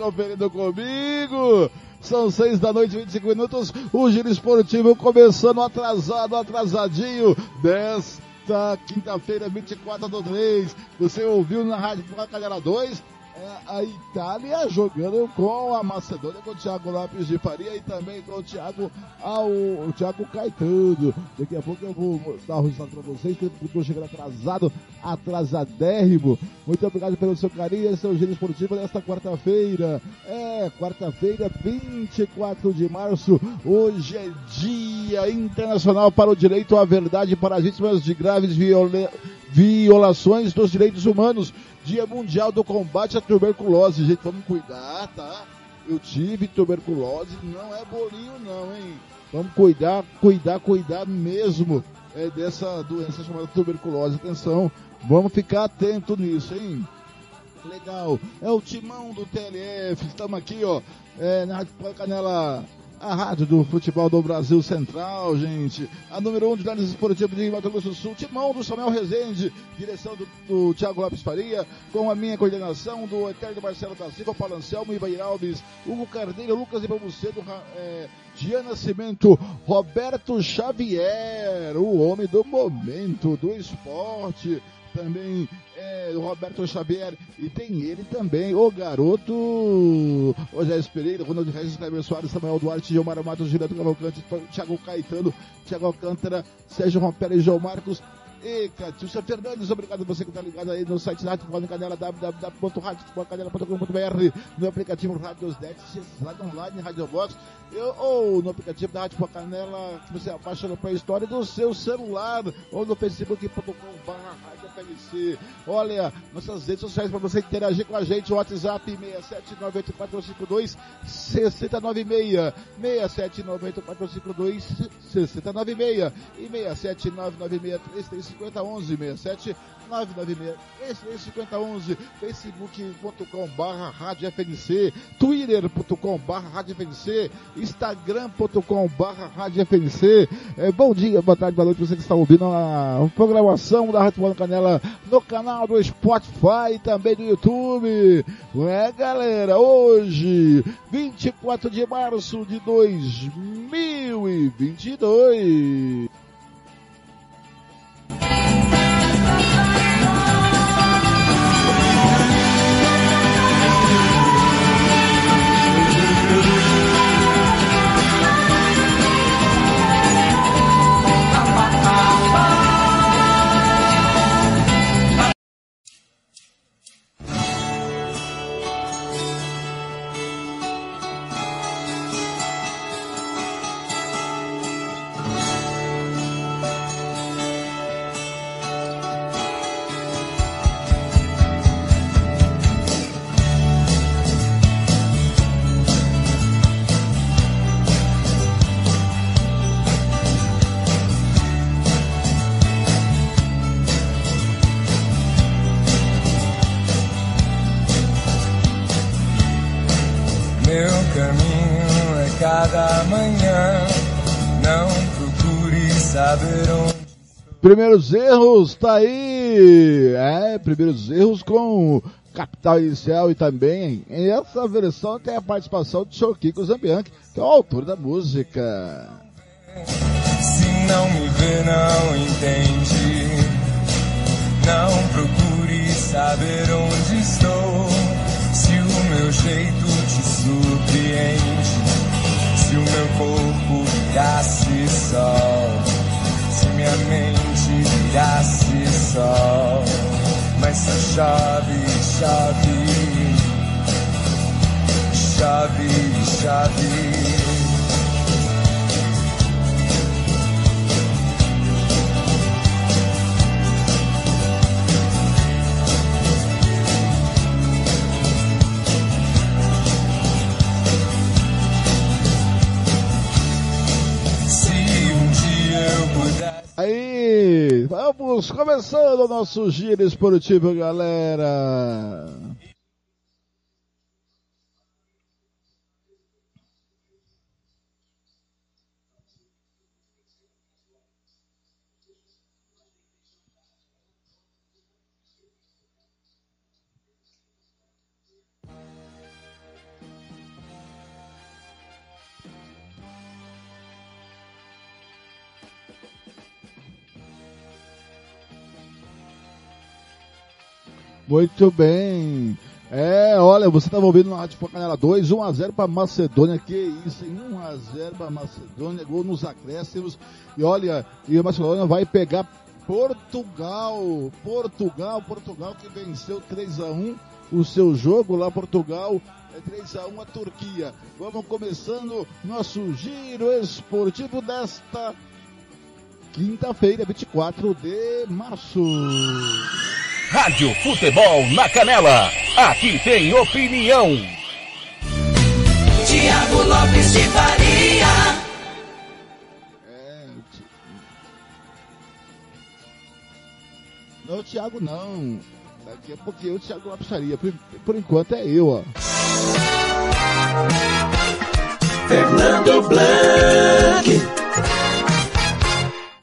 Conferindo comigo. São seis da noite, 25 minutos. O giro esportivo começando atrasado, atrasadinho. Desta quinta-feira, 24 do 3. Você ouviu na Rádio Canela 2 é a Itália jogando com a Macedônia, com o Thiago Lopes de Faria e também com o Thiago, ao, o Thiago Caetano. Daqui a pouco eu vou dar o resultado para vocês, que eu estou chegando atrasado, atrasadérrimo. Muito obrigado pelo seu carinho, esse é o Giro Esportivo desta quarta-feira. É, quarta-feira, 24 de março. Hoje é Dia Internacional para o Direito à Verdade para as vítimas de graves violações dos direitos humanos. Dia Mundial do Combate à Tuberculose. Gente, vamos cuidar, tá? Eu tive tuberculose, não é bolinho não, hein? Vamos cuidar, cuidar, cuidar mesmo é, dessa doença chamada tuberculose. Atenção, vamos ficar atento nisso, hein? Legal. É o timão do TLF. Estamos aqui, ó, é, na Rádio Canela a rádio do futebol do Brasil Central, gente. A número 1 um de análise esportiva de Mato Grosso do Sul, timão do Samuel Rezende, direção do, do Thiago Lopes Faria, com a minha coordenação do Eterno Marcelo da Silva, Paulo Anselmo, Ivair Alves, Hugo Carneiro, Lucas Ibamucedo, é, Gian Nascimento, Roberto Xavier, o homem do momento do esporte também é, o Roberto Xavier e tem ele também, o garoto José Pereira, Ronaldo Regis, Cleber Soares, Samuel Duarte, Gilmar Matos, Gilberto Cavalcante, Thiago Caetano, Thiago Alcântara, Sérgio Rompera e João Marcos. E Catiúcia Fernandes, obrigado você que está ligado aí no site da Rádio Canela, www.radiofutebolcanela.com.br, no aplicativo Rádios Net, Rádio Online, Rádio Box, ou no aplicativo da Rádio Futebol Canela, que você abaixa no Play Store do seu celular, ou no facebook.com.br. Olha, nossas redes sociais para você interagir com a gente, o WhatsApp 6798452 6096, 6798452 6096 e 67996 335011, 67 996 facebook.com barra rádio FNC, twitter.com barra rádio FNC, instagram.com barra rádio FNC. É, bom dia, boa tarde, boa noite, você que está ouvindo a, programação da Rádio Bola Canela no canal do Spotify e também do YouTube. É, galera, hoje, 24 de março de 2022. Primeiros erros, tá aí! É, primeiros erros com Capital Inicial e também essa versão tem a participação do Sr. Kiko Zambianchi, que é o autor da música. Se não me vê, não entende. Não procure saber onde estou. Se o meu jeito te surpreende. Se o meu corpo sol. Se minha mente virasse sol. Mas só chove, chove. Chove, chove. Vamos começando o nosso giro esportivo, galera. Muito bem. É, olha, você estava ouvindo na Rádio Canela 2, 1x0 para Macedônia. Que isso, hein? 1x0 para Macedônia, gol nos acréscimos. E olha, e a Macedônia vai pegar Portugal. Portugal, Portugal que venceu 3x1 o seu jogo lá, Portugal. É 3x1 a Turquia. Vamos começando nosso giro esportivo desta quinta-feira, 24 de março. Rádio Futebol na Canela. Aqui tem opinião. Tiago Lopes de Faria. É, não, Thiago não. Daqui a pouquinho o Thiago Lopes faria. Por, por enquanto é eu, ó. Fernando Blanc.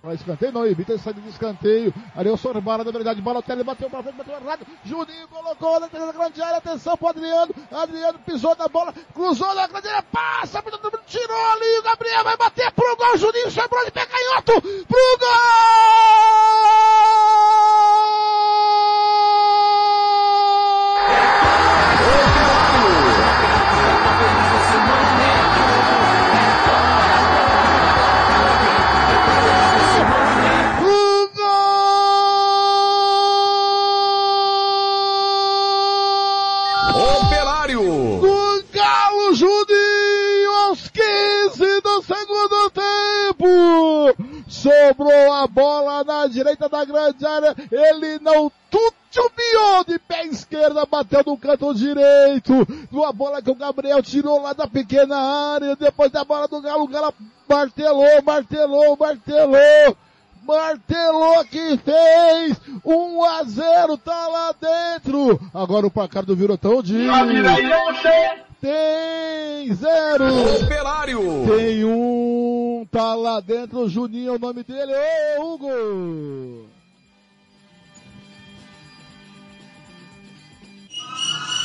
Para escanteio, não evita saída de escanteio. Ali é Sorbara, na verdade, Balotelli bateu para frente, bateu errado. Juninho colocou na grande área, atenção pro Adriano. Adriano pisou na bola, cruzou na grande área, passa, tirou ali, o Gabriel vai bater pro gol. Juninho sobrou de pé canhoto pro gol! Sobrou a bola na direita da grande área, ele não tutubiou de pé esquerda, bateu no canto direito, uma bola que o Gabriel tirou lá da pequena área, depois da bola do Galo, o Galo martelou, martelou, martelou, martelou que fez. 1 a 0 tá lá dentro. Agora o placar do Virotão de tem zero. Operário. Tem um, tá lá dentro, o Juninho é o nome dele. Ô, Hugo.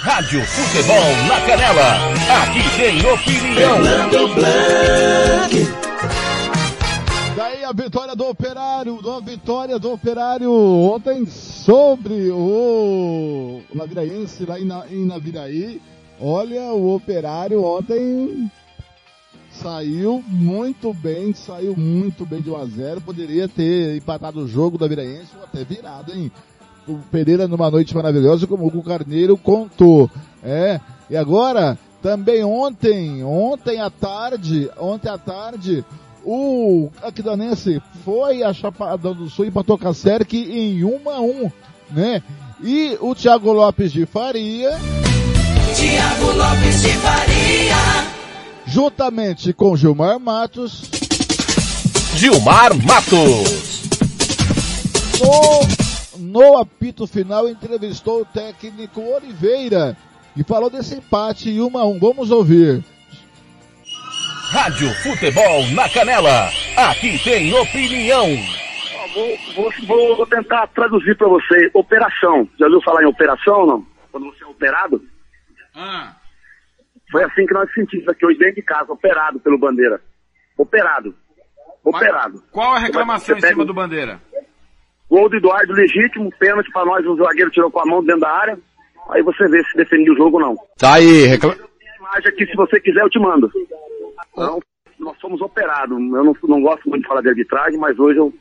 Rádio Futebol na Canela. Aqui tem opinião. Fernando Blanc. Daí a vitória do Operário, a vitória do Operário ontem sobre o Naviraense lá em, Na, em Naviraí. Olha, o Operário ontem saiu muito bem, saiu muito bem de 1 a 0 Poderia ter empatado o jogo da Viraense ou até virado, hein? O Pereira numa noite maravilhosa, como o Carneiro contou. É, e agora, também ontem, ontem à tarde, ontem à tarde, o Aquidonense foi a Chapada do Sul e empatou com a Serc em 1 a 1 né? E o Thiago Lopes de Faria Tiago Lopes de Faria. juntamente com Gilmar Matos, Gilmar Matos. no, no apito final entrevistou o técnico Oliveira e falou desse empate em 1 a 1. Vamos ouvir. Rádio Futebol na Canela. Aqui tem opinião. Vou, vou, vou tentar traduzir para você. Operação. Já ouviu falar em operação não? Quando você é operado? Ah, Foi assim que nós sentimos aqui hoje dentro de casa, operado pelo Bandeira. Operado. Operado. qual a reclamação em cima do Bandeira? Gol do Eduardo legítimo, pênalti para nós, o zagueiro tirou com a mão dentro da área. Aí você vê se defende o jogo ou não. Tá aí, reclama... Imagem aqui, se você quiser eu te mando. Então, nós somos operados. Eu não, não gosto muito de falar de arbitragem, mas hoje eu,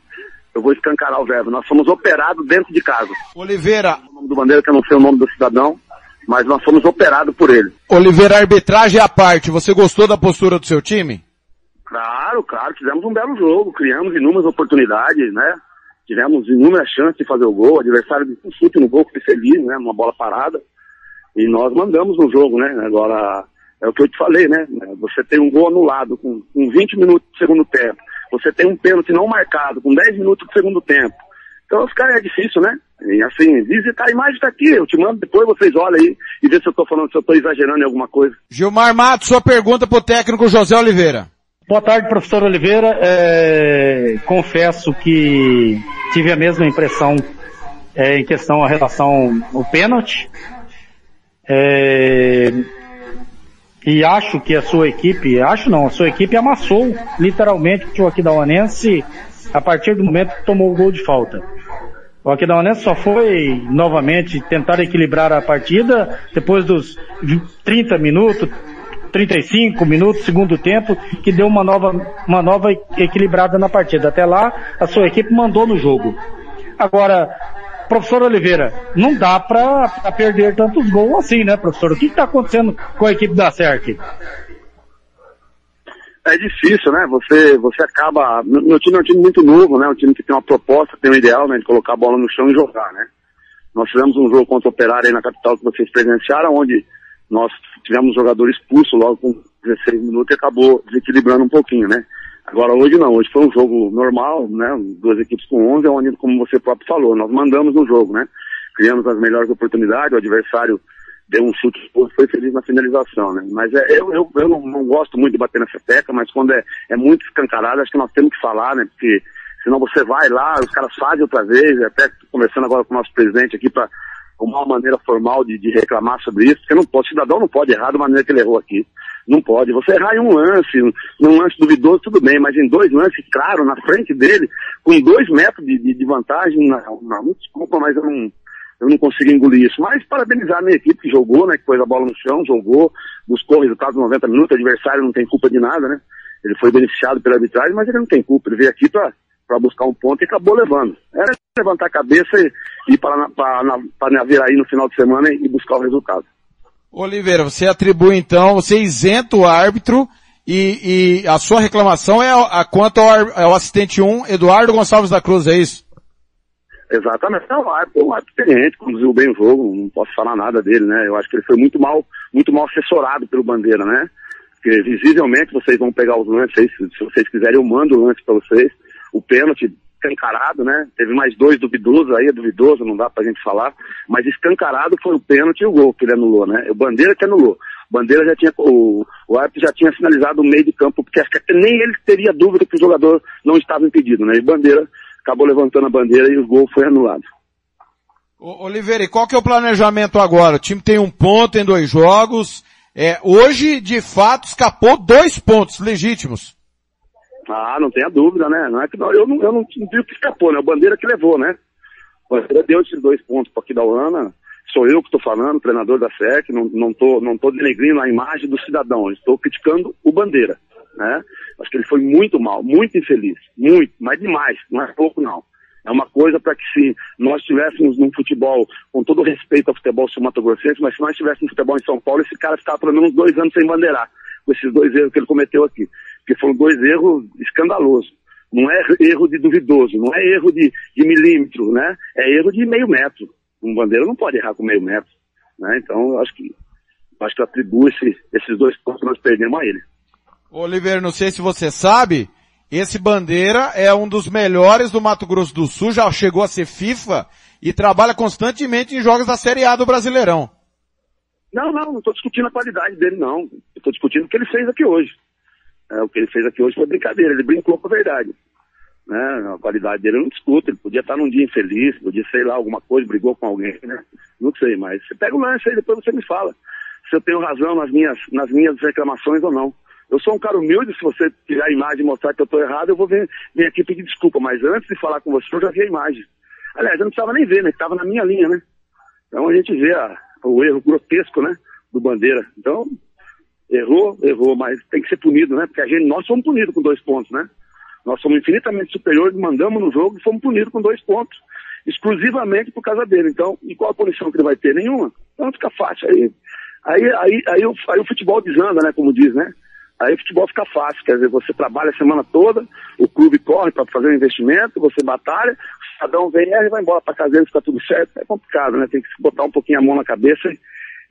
eu vou escancarar o verbo. Nós somos operados dentro de casa. Oliveira, O nome do Bandeira, que eu não sei o nome do cidadão, mas nós somos operados por ele. Oliveira, arbitragem à parte, você gostou da postura do seu time? Claro, claro, fizemos um belo jogo, criamos inúmeras oportunidades, né? Tivemos inúmeras chances de fazer o gol, o adversário de um chute no gol, foi feliz, né? Uma bola parada. E nós mandamos no jogo, né? Agora, é o que eu te falei, né? Você tem um gol anulado com, com 20 minutos do segundo tempo. Você tem um pênalti não marcado com 10 minutos do segundo tempo. Então, os caras é difícil, né? E assim, visitar a imagem tá aqui, eu te mando depois, vocês olham aí e vê se eu tô falando, se eu tô exagerando em alguma coisa. Gilmar Matos, sua pergunta pro técnico José Oliveira. Boa tarde, professor Oliveira. É, confesso que tive a mesma impressão é, em questão a relação ao pênalti. É, e acho que a sua equipe, acho não, a sua equipe amassou literalmente o Aquidauanense a partir do momento que tomou o gol de falta. O Aquidauanense só foi novamente tentar equilibrar a partida depois dos 20, 30 minutos, 35 minutos, segundo tempo, que deu uma nova, uma nova equilibrada na partida. Até lá, a sua equipe mandou no jogo. Agora, professor Oliveira, não dá pra perder tantos gols assim, né, professor? O que está acontecendo com a equipe da SERC? É difícil, né? Você, você acaba. Meu time é um time muito novo, né? Um time que tem uma proposta, tem um ideal, né? De colocar a bola no chão e jogar, né? Nós tivemos um jogo contra o Operário aí na capital que vocês presenciaram, onde nós tivemos um jogador expulso logo com 16 minutos e acabou desequilibrando um pouquinho, né? Agora hoje não, hoje foi um jogo normal, né? Duas equipes com 11, onde, como você próprio falou, nós mandamos no jogo, né? Criamos as melhores oportunidades, o adversário deu um chute, foi feliz na finalização, né? Mas é, eu, eu, eu não, não gosto muito de bater nessa tecla, mas quando é, é muito escancarado, acho que nós temos que falar, né? Porque senão você vai lá, os caras fazem outra vez, até conversando agora com o nosso presidente aqui para uma maneira formal de, de reclamar sobre isso, porque não pode, o cidadão não pode errar da maneira que ele errou aqui. Não pode. Você errar em um lance, num lance duvidoso, tudo bem, mas em dois lances, claro, na frente dele, com dois metros de, de, de vantagem, não, não, desculpa, mas eu não, eu não consigo engolir isso. Mas parabenizar a minha equipe que jogou, né, que pôs a bola no chão, jogou, buscou o resultado nos 90 minutos, o adversário não tem culpa de nada, né? Ele foi beneficiado pela arbitragem, mas ele não tem culpa. Ele veio aqui para buscar um ponto e acabou levando. Era levantar a cabeça e ir para, para, para navegar aí no final de semana e buscar o resultado. Oliveira, você atribui então, você isenta o árbitro e, e a sua reclamação é a, a quanto ao, ao assistente 1, Eduardo Gonçalves da Cruz, é isso? Exatamente. É um árbitro, um árbitro experiente, conduziu bem o jogo, não posso falar nada dele, né? Eu acho que ele foi muito mal, muito mal assessorado pelo Bandeira, né? Porque visivelmente vocês vão pegar os lances aí, se, se vocês quiserem eu mando o lance para vocês. O pênalti escancarado, né? Teve mais dois duvidosos aí, é duvidoso, não dá pra gente falar. Mas escancarado foi o pênalti e o gol que ele anulou, né? O Bandeira que anulou. O Bandeira já tinha, o, o árbitro já tinha finalizado o meio de campo, porque acho que nem ele teria dúvida que o jogador não estava impedido, né? E o Bandeira acabou levantando a bandeira e o gol foi anulado. Oliveira, e qual que é o planejamento agora? O time tem um ponto em dois jogos. É, hoje, de fato, escapou dois pontos legítimos. Ah, não tenha dúvida, né? Não é que não, eu não, eu não digo que escapou, né? O Bandeira que levou, né? O Bandeira deu esses dois pontos para aqui da Uana. Sou eu que estou falando, treinador da SEC, não, não, tô, não tô denegrindo a imagem do cidadão, estou criticando o Bandeira, né? Acho que ele foi muito mal, muito infeliz, muito, mas demais, não é pouco não. É uma coisa para que se nós tivéssemos num futebol, com todo respeito ao futebol sul-mato-grossense, mas se nós tivéssemos futebol em São Paulo, esse cara ficava pelo menos dois anos sem bandeirar, com esses dois erros que ele cometeu aqui. Porque foram dois erros escandalosos. Não é erro de duvidoso, não é erro de, de milímetro, né? É erro de meio metro. Um bandeira não pode errar com meio metro. Né? Então, eu acho que, eu acho que esse, esses dois pontos que nós perdemos a ele. Oliveira, não sei se você sabe, esse Bandeira é um dos melhores do Mato Grosso do Sul, já chegou a ser FIFA e trabalha constantemente em jogos da Série A do Brasileirão. Não, não, não estou discutindo a qualidade dele, não. Estou discutindo o que ele fez aqui hoje. É, o que ele fez aqui hoje foi brincadeira, ele brincou com a verdade. Né? A qualidade dele eu não discuto, ele podia estar num dia infeliz, podia, sei lá, alguma coisa, brigou com alguém, né? Não sei, mas você pega o lance aí, depois você me fala se eu tenho razão nas minhas, nas minhas reclamações ou não. Eu sou um cara humilde, se você tirar a imagem e mostrar que eu estou errado, eu vou vir, vir aqui pedir desculpa, mas antes de falar com você, eu já vi a imagem. Aliás, eu não precisava nem ver, né? Estava na minha linha, né? Então a gente vê a, o erro grotesco, né? Do Bandeira. Então, errou, errou, mas tem que ser punido, né? Porque a gente, nós somos punidos com dois pontos, né? Nós somos infinitamente superiores, mandamos no jogo e fomos punidos com dois pontos. Exclusivamente por causa dele. Então, e qual a punição que ele vai ter? Nenhuma. Então fica fácil. Aí Aí, aí, aí, o, aí o futebol desanda, né, como diz, né? Aí o futebol fica fácil, quer dizer, você trabalha a semana toda, o clube corre para fazer o investimento, você batalha, o cidadão vem e vai embora para casa dele, fica tudo certo. É complicado, né? Tem que botar um pouquinho a mão na cabeça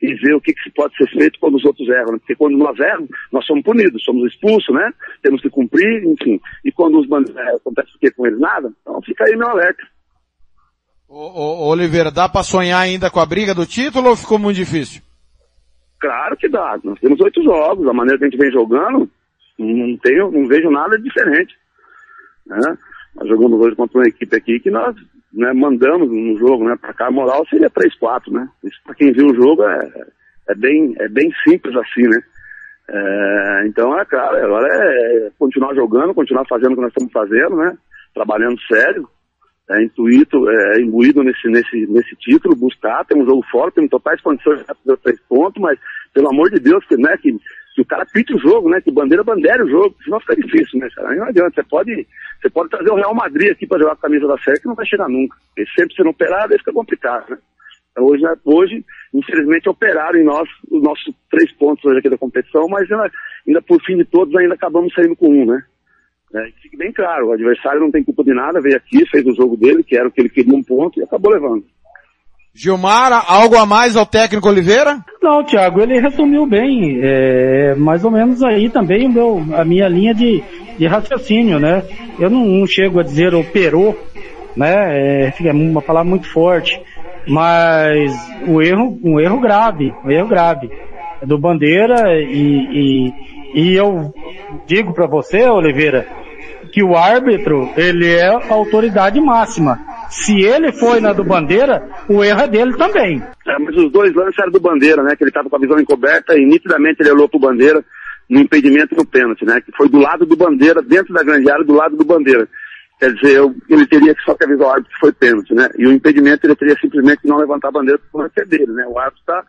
e ver o que, que pode ser feito quando os outros erram. Né? Porque quando nós erramos, nós somos punidos, somos expulsos, né? Temos que cumprir, enfim. E quando os bandidos erram, acontece o quê com eles? Nada. Então fica aí meu alerta. Ô, ô, Oliveira, dá para sonhar ainda com a briga do título ou ficou muito difícil? Claro que dá. Nós temos oito jogos, a maneira que a gente vem jogando, não, tenho, não vejo nada diferente. Né? Nós jogamos hoje contra uma equipe aqui que nós né, mandamos no jogo, né? Para cá a moral seria 3-4, né? Isso para quem viu o jogo é, é, bem, é bem simples assim, né? É, então é claro, agora é continuar jogando, continuar fazendo o que nós estamos fazendo, né? Trabalhando sério, é, intuito, é, imbuído nesse, nesse, nesse título, buscar, tem um jogo forte, tem totais condições de três pontos, mas pelo amor de Deus, que, né, que, que o cara pite o jogo, né, que bandeira bandeira o jogo, senão fica difícil, né, cara? Não adianta, você pode, você pode trazer o Real Madrid aqui para jogar com a camisa da série que não vai chegar nunca. Porque sempre sendo operado, aí fica complicado, né? Então, hoje, né, hoje, infelizmente, operaram em nós os nossos três pontos hoje aqui da competição, mas ainda, ainda por fim de todos, ainda acabamos saindo com um, né? É, que fique bem claro, o adversário não tem culpa de nada, veio aqui, fez o jogo dele, que era o que ele queria um ponto, e acabou levando. Gilmar, algo a mais ao técnico Oliveira? Não, Thiago, ele resumiu bem, é, mais ou menos aí também o meu, a minha linha de, de raciocínio, né? Eu não, não chego a dizer operou, né? É, é uma palavra muito forte, mas o erro, um erro grave, um erro grave do Bandeira e, e, e eu digo para você, Oliveira, que o árbitro, ele é a autoridade máxima. Se ele foi na do Bandeira, o erro é dele também. É, mas os dois lances eram do Bandeira, né? Que ele estava com a visão encoberta e nitidamente ele olhou pro Bandeira no impedimento e no pênalti, né? Que foi do lado do Bandeira, dentro da grande área, do lado do Bandeira. Quer dizer, eu, ele teria que só que avisar o árbitro que foi pênalti, né? E o impedimento ele teria simplesmente não levantar a bandeira não é dele, né? O árbitro está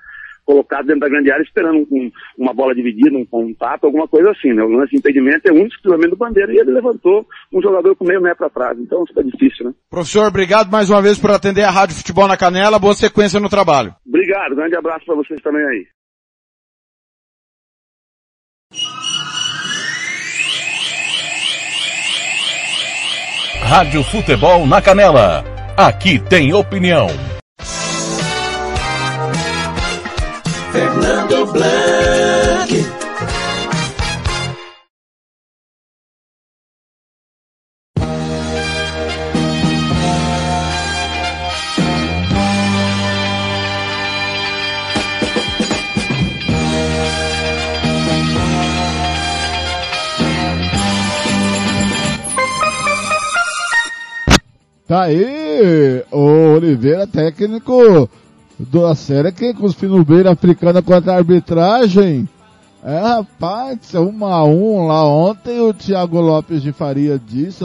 colocado dentro da grande área esperando um, uma bola dividida, um contato, alguma coisa assim, né? O lance de impedimento é um exclusivamente do Bandeira e ele levantou um jogador com meio metro atrás, então fica difícil, né? Professor, obrigado mais uma vez por atender a Rádio Futebol na Canela, boa sequência no trabalho. Obrigado, grande abraço para vocês também aí. Rádio Futebol na Canela. Aqui tem opinião. Fernando Blanc. Tá aí, o Oliveira, técnico da série, quem cuspiu no beira africana contra a arbitragem. É, rapaz, um a um lá ontem o Thiago Lopes de Faria disse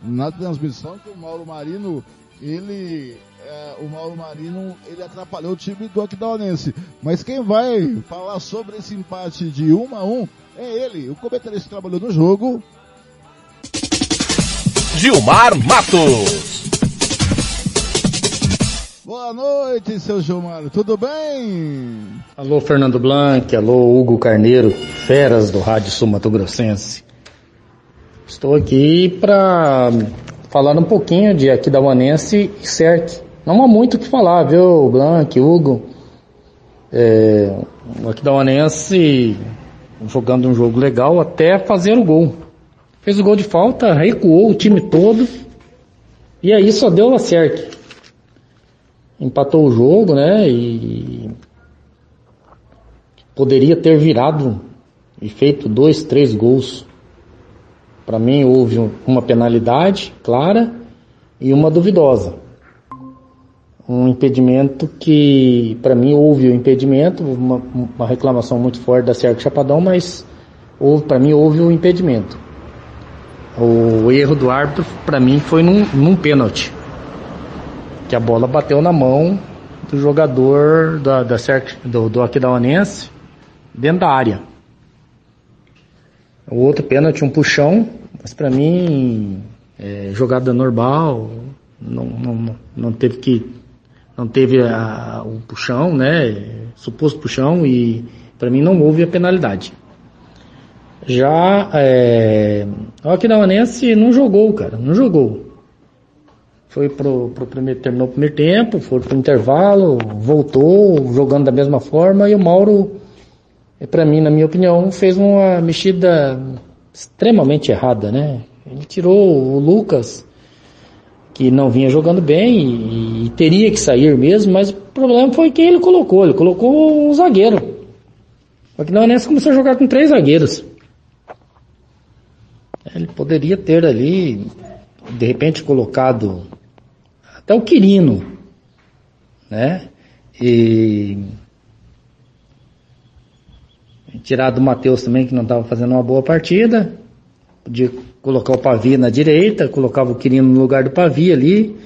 na transmissão que o Mauro Marino, ele, é, o Mauro Marino, ele atrapalhou o time do Aquidauanense. Mas quem vai falar sobre esse empate de um a um é ele, o comentarista que trabalhou no jogo, Gilmar Matos. Boa noite, seu Gilmar, tudo bem? Alô, Fernando Blanc, alô, Hugo Carneiro, feras do Rádio Sul Mato Grossense. Estou aqui para falar um pouquinho de Aquidauanense e CERC. Não há muito o que falar, viu, Blanc, Hugo? É, o Aquidauanense jogando um jogo legal até fazer o gol. Fez o gol de falta, recuou o time todo e aí só deu a CERC empatou o jogo, né? E poderia ter virado e feito dois, três gols. Para mim houve uma penalidade clara e uma duvidosa. Um impedimento que, para mim, houve o impedimento, uma, uma, reclamação muito forte da Sérgio Chapadão, mas para mim houve o impedimento. O erro do árbitro, para mim, foi num, num pênalti. Que a bola bateu na mão do jogador da, da do, do Aquidauanense dentro da área. O outro pênalti, um puxão, mas para mim, é, jogada normal, não, não, não teve que. Não teve a, o puxão, né? Suposto puxão, e para mim não houve a penalidade. Já é, o Aquidauanense não jogou, cara, não jogou. Foi pro, pro primeiro, terminou o primeiro tempo, foi pro intervalo, voltou jogando da mesma forma e o Mauro, é, para mim, na minha opinião, fez uma mexida extremamente errada, né? Ele tirou o Lucas, que não vinha jogando bem e, e teria que sair mesmo, mas o problema foi quem ele colocou. Ele colocou um zagueiro. O Aquidauanense começou a jogar com três zagueiros. Ele poderia ter ali, de repente, colocado até o Quirino, né? E tirado o Matheus também, que não estava fazendo uma boa partida. Podia colocar o Pavi na direita, colocava o Quirino no lugar do Pavi ali.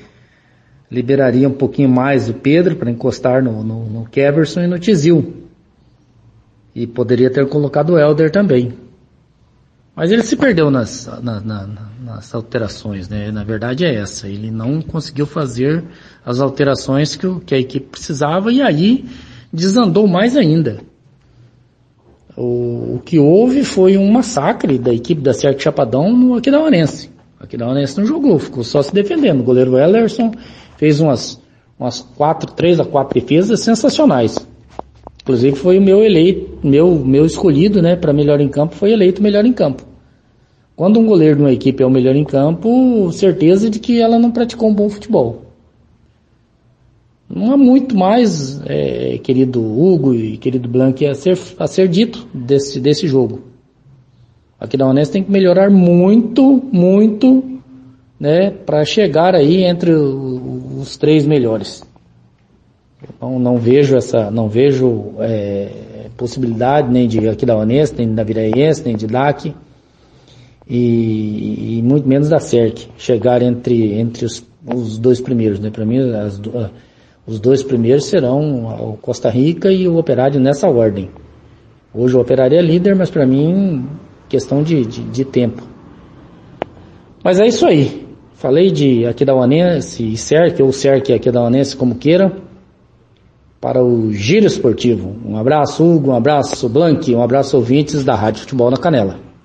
Liberaria um pouquinho mais o Pedro para encostar no, no, no Keverson e no Tizil. E poderia ter colocado o Helder também. Mas ele se perdeu nas, na, na, nas alterações, né? Na verdade é essa. Ele não conseguiu fazer as alterações que, que a equipe precisava e aí desandou mais ainda. O, o que houve foi um massacre da equipe da Cerque Chapadão no Aquidauanense. O Aquidauanense não jogou, ficou só se defendendo. O goleiro Ellerson fez umas, umas quatro, três a quatro defesas sensacionais. Inclusive foi o meu eleito, meu, meu escolhido, né, para melhor em campo, foi eleito melhor em campo. Quando um goleiro de uma equipe é o melhor em campo, certeza de que ela não praticou um bom futebol. Não há muito mais, é, querido Hugo e querido Blanc, a ser, a ser dito desse, desse jogo. Aqui da Honesta tem que melhorar muito, muito, né, para chegar aí entre os três melhores. Então não vejo essa, não vejo é, possibilidade nem de aqui da Honesta, nem da Viraiense, nem de DAC e, e, muito menos da CERC chegar entre, entre os, os dois primeiros. Né? Para mim, as, os dois primeiros serão o Costa Rica e o Operário nessa ordem. Hoje o Operário é líder, mas para mim, questão de, de, de, tempo. Mas é isso aí. Falei de Aquidauanense e CERC, ou CERC e Aquidauanense, como queira, para o Giro Esportivo. Um abraço, Hugo, um abraço, Blank, um abraço, ouvintes da Rádio Futebol na Canela.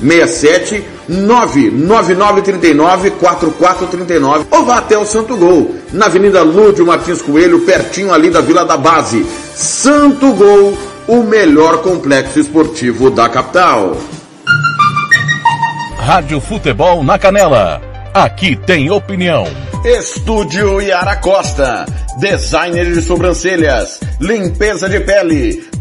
67 99939 4439 ou vá até o Santo Gol, na Avenida Lúdio Martins Coelho, pertinho ali da Vila da Base. Santo Gol, o melhor complexo esportivo da capital. Rádio Futebol na Canela. Aqui tem opinião. Estúdio Yara Costa. Designer de sobrancelhas. Limpeza de pele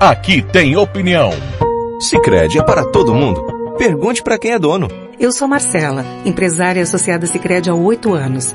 Aqui tem opinião. Sicredi é para todo mundo. Pergunte para quem é dono. Eu sou Marcela, empresária associada Sicredi há oito anos.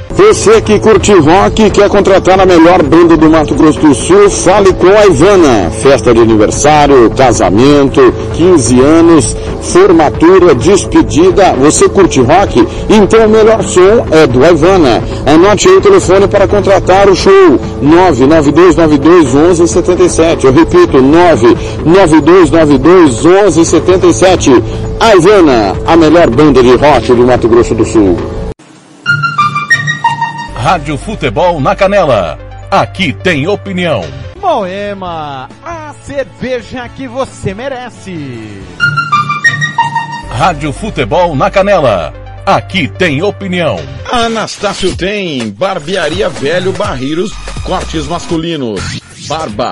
Você que curte rock e quer contratar a melhor banda do Mato Grosso do Sul, fale com a Ivana. Festa de aniversário, casamento, 15 anos, formatura, despedida. Você curte rock? Então o melhor som é do Ivana. Anote aí o telefone para contratar o show. 992921177. Eu repito, 992921177. A Ivana, a melhor banda de rock do Mato Grosso do Sul. Rádio Futebol na Canela. Aqui tem opinião. Moema, a cerveja que você merece. Rádio Futebol na Canela. Aqui tem opinião. Anastácio tem barbearia velho barreiros, cortes masculinos, barba,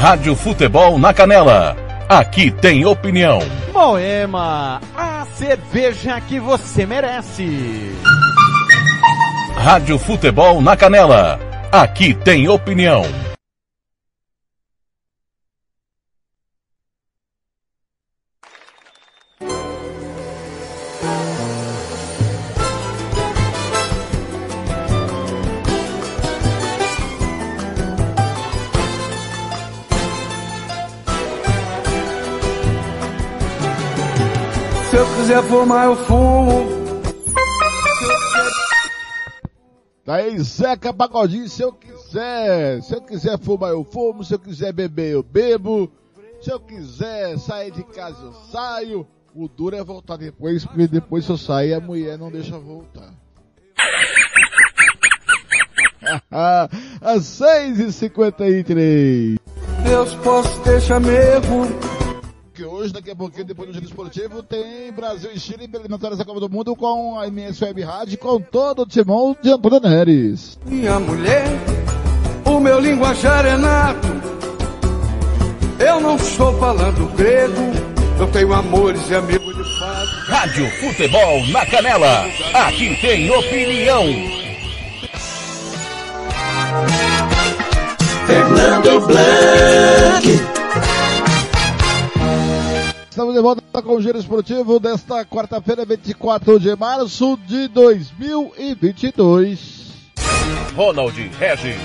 Rádio Futebol na Canela. Aqui tem opinião. Moema, a cerveja que você merece. Rádio Futebol na Canela. Aqui tem opinião. Quiser fumar, eu fumo. Daí Zeca Pagodinho, se eu quiser, se eu quiser fumar eu fumo, se eu quiser beber eu bebo, se eu quiser sair de casa eu saio, o duro é voltar depois, porque depois se eu sair a mulher não deixa voltar. Às seis e cinquenta e três. Deus posso deixar mesmo. Hoje, daqui a pouquinho, depois do Giro Esportivo, tem Brasil e Chile eliminatórias da Copa do Mundo com a MS Web Rádio, com todo o timão de Antônio Neres. Minha mulher, o meu linguajar é nato. Eu não estou falando grego, eu tenho amores e amigos de fato. Rádio Futebol na Canela. Aqui tem opinião. Fernando Blanc. Estamos de volta com o Giro Esportivo desta quarta-feira, 24 de março de 2022. Ronald Regis.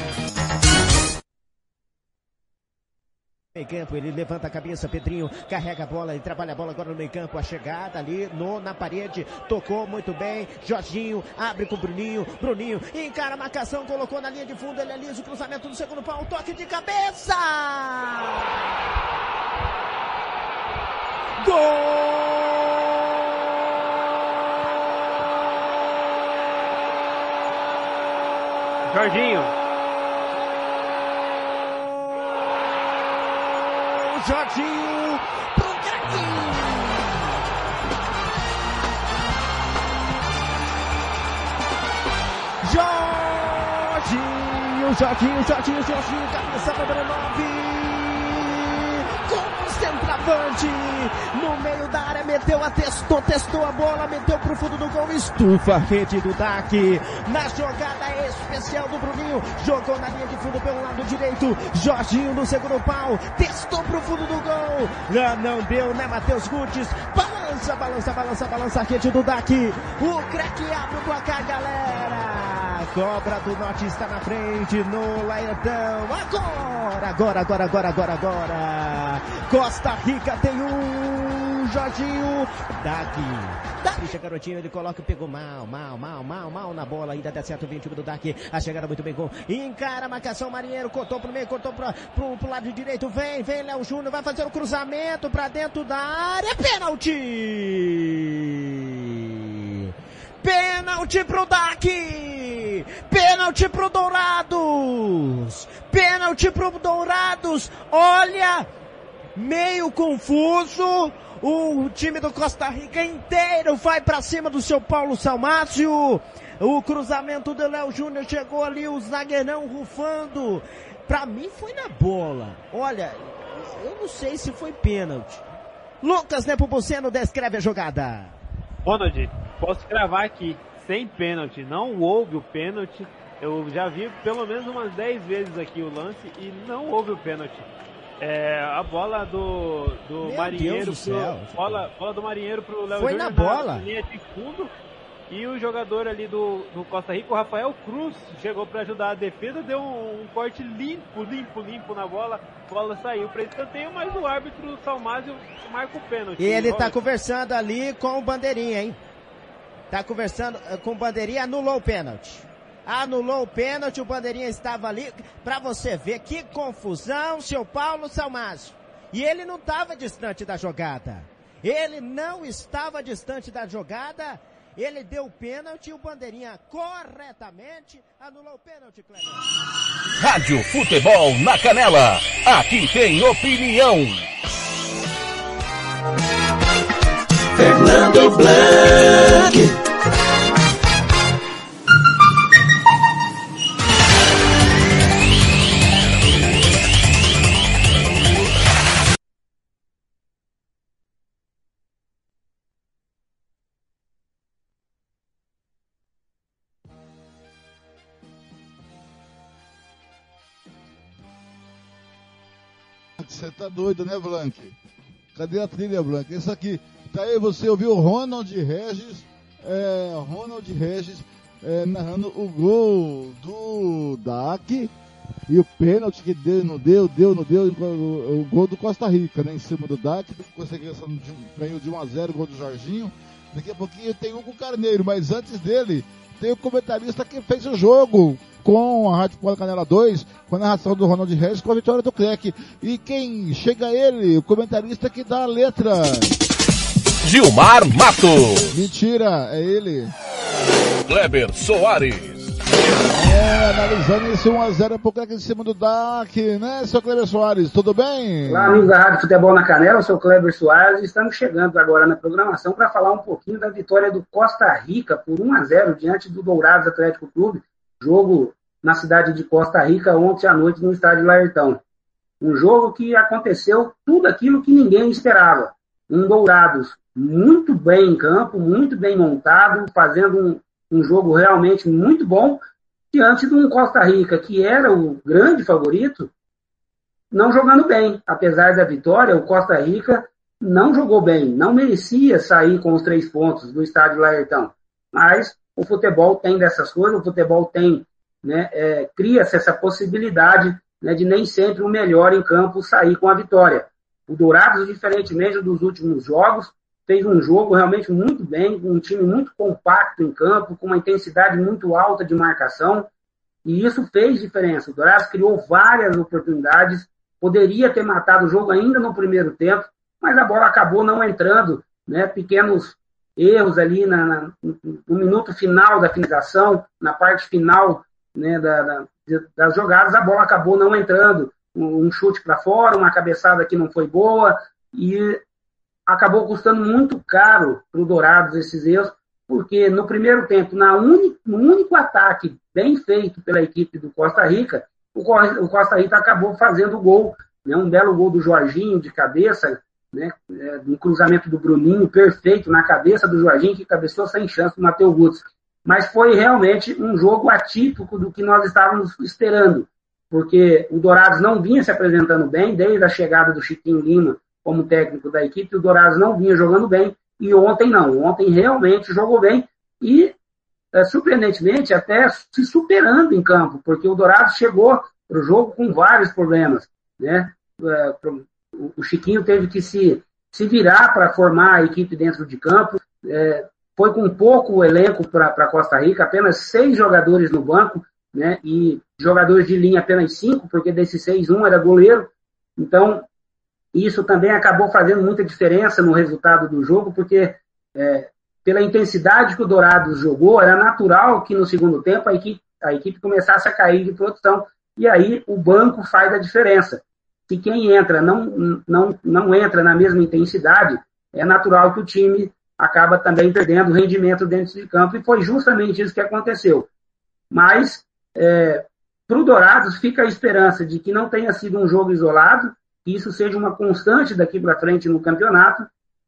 Meio campo, ele levanta a cabeça, Pedrinho carrega a bola, ele trabalha a bola agora no meio campo, a chegada ali no, na parede, tocou muito bem, Jorginho abre com o Bruninho, Bruninho encara a marcação, colocou na linha de fundo, ele alisa o cruzamento do segundo pau, toque de cabeça! Gol! Jorginho, Jorginho pro craque! Jorginho, Jorginho, Jorginho, Jorginho, cabeça número 9 no meio da área, meteu a testou, testou a bola, meteu pro fundo do gol, estufa a rede do DAC, na jogada especial do Bruninho, jogou na linha de fundo pelo lado direito, Jorginho no segundo pau, testou pro fundo do gol, não, não deu, né, Matheus Gutes, balança, balança, balança, balança a rede do DAC, o craque abre o placar, galera! Cobra do Norte está na frente no Laetão. Agora, agora, agora, agora, agora, agora. Costa Rica tem um. Jorginho. Daqui. Deixa garotinho, ele coloca e pegou mal, mal, mal, mal, mal na bola. Ainda dá certo o 20 do Dark. A chegada muito bem com. Encara a marcação, Marinheiro. Cortou pro meio, cortou pro, pro, pro lado direito. Vem, vem, Léo Júnior. Vai fazer o cruzamento pra dentro da área. Pênalti! Pênalti pro DAC! Pênalti pro Dourados! Pênalti pro Dourados! Olha! Meio confuso. O time do Costa Rica inteiro vai para cima do seu Paulo Salmácio. O cruzamento do Léo Júnior chegou ali, o zagueirão rufando. Pra mim foi na bola. Olha, eu não sei se foi pênalti. Lucas Nepomuceno descreve a jogada. Ronald, posso gravar aqui, sem pênalti, não houve o pênalti. Eu já vi pelo menos umas 10 vezes aqui o lance e não houve o pênalti. É, a bola do, do Meu Marinheiro Deus do pro, céu. bola, bola do Marinheiro pro Léo Foi Júnior na bola? linha de fundo. E o jogador ali do, do Costa Rica, o Rafael Cruz, chegou para ajudar a defesa, deu um, um, corte limpo, limpo, limpo na bola, a bola saiu para escanteio, mas o árbitro Salmásio marca o pênalti. E ele tá Olha, conversando ali com o Bandeirinha, hein? Tá conversando eh, com o Bandeirinha, anulou o pênalti. Anulou o pênalti, o Bandeirinha estava ali, pra você ver que confusão, seu Paulo Salmásio. E ele não estava distante da jogada. Ele não estava distante da jogada. Ele deu o pênalti e o Bandeirinha corretamente anulou o pênalti, Cleber. Rádio Futebol na Canela. Aqui tem opinião. Fernando Blanc. Você tá doido, né, Blank? Cadê a trilha, Blank? Isso aqui. Tá aí, você ouviu o Ronald Regis, é, Ronald Regis é, narrando o gol do DAC e o pênalti que deu, não deu, deu, não deu, o, o gol do Costa Rica, né, em cima do DAC, conseguiu ganhou de 1 a 0 o gol do Jorginho. Daqui a pouquinho tem o Hugo Carneiro, mas antes dele tem o comentarista que fez o jogo com a Rádio Polo Canela 2, com a narração do Ronald Regis, com a vitória do Clec. E quem chega ele, o comentarista que dá a letra. Gilmar Matos. Mentira, é ele. Kleber Soares. É, analisando esse 1x0 pro Clec em cima do DAC, né, seu Kleber Soares? Tudo bem? Olá, amigos da Rádio Futebol na Canela, eu sou o Kleber Soares estamos chegando agora na programação para falar um pouquinho da vitória do Costa Rica por 1 a 0 diante do Dourados Atlético Clube, jogo na cidade de Costa Rica ontem à noite no estádio Laertão. Um jogo que aconteceu tudo aquilo que ninguém esperava. Um Dourados muito bem em campo, muito bem montado, fazendo um, um jogo realmente muito bom, diante de um Costa Rica que era o grande favorito, não jogando bem. Apesar da vitória, o Costa Rica não jogou bem, não merecia sair com os três pontos do estádio Laertão. Mas o futebol tem dessas coisas, o futebol tem, né, é, cria-se essa possibilidade né, de nem sempre o melhor em campo sair com a vitória. O Dourados, diferentemente dos últimos jogos, fez um jogo realmente muito bem, um time muito compacto em campo, com uma intensidade muito alta de marcação, e isso fez diferença. O Dourados criou várias oportunidades, poderia ter matado o jogo ainda no primeiro tempo, mas a bola acabou não entrando, né? Pequenos erros ali na, na no minuto final da finalização, na parte final né, da, da, das jogadas, a bola acabou não entrando. Um chute para fora, uma cabeçada que não foi boa, e acabou custando muito caro para o Dourados esses erros, porque no primeiro tempo, na uni, no único ataque bem feito pela equipe do Costa Rica, o, Costa Rica acabou fazendo o gol, né, um belo gol do Jorginho de cabeça, né, é, um cruzamento do Bruninho perfeito na cabeça do Jorginho, que cabeceou sem chance do Matheus Gutz. Mas foi realmente um jogo atípico do que nós estávamos esperando, porque o Dourados não vinha se apresentando bem desde a chegada do Chiquinho Lima como técnico da equipe, o Dourados não vinha jogando bem, e ontem não. Ontem realmente jogou bem e, é, surpreendentemente, até se superando em campo, porque o Dourados chegou para o jogo com vários problemas. Né? É, o Chiquinho teve que se, se virar para formar a equipe dentro de campo. É, foi com pouco elenco para Costa Rica, apenas seis jogadores no banco, né? E jogadores de linha apenas cinco, porque desses seis, um era goleiro. Então, isso também acabou fazendo muita diferença no resultado do jogo, porque é, pela intensidade que o Dourados jogou, era natural que no segundo tempo a equipe, a equipe começasse a cair de produção. E aí o banco faz a diferença. Se quem entra não, não, não entra na mesma intensidade, é natural que o time acaba também perdendo rendimento dentro de campo, e foi justamente isso que aconteceu. Mas, é, para o Dourados, fica a esperança de que não tenha sido um jogo isolado, que isso seja uma constante daqui para frente no campeonato.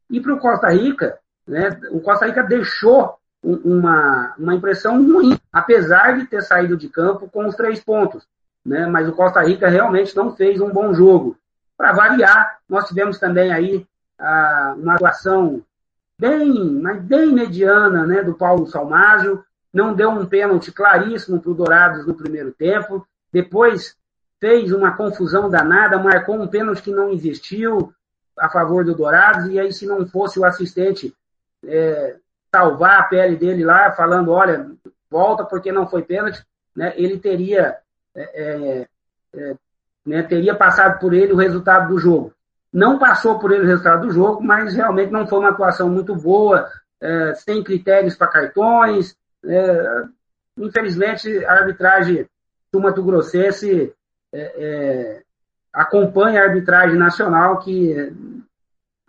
E para o Costa Rica, né, o Costa Rica deixou uma, uma impressão ruim, apesar de ter saído de campo com os três pontos. Né, mas o Costa Rica realmente não fez um bom jogo. Para variar, nós tivemos também aí ah, uma atuação bem, mas bem mediana né, do Paulo Salmágio, não deu um pênalti claríssimo para o Dourados no primeiro tempo. Depois fez uma confusão danada, marcou um pênalti que não existiu a favor do Dourados, e aí se não fosse o assistente é, salvar a pele dele lá, falando, olha, volta porque não foi pênalti, né, ele teria, é, é, é, né, teria passado por ele o resultado do jogo. Não passou por ele o resultado do jogo, mas realmente não foi uma atuação muito boa, é, sem critérios para cartões. É, infelizmente, a arbitragem do Mato Grossense é, é, acompanha a arbitragem nacional, que,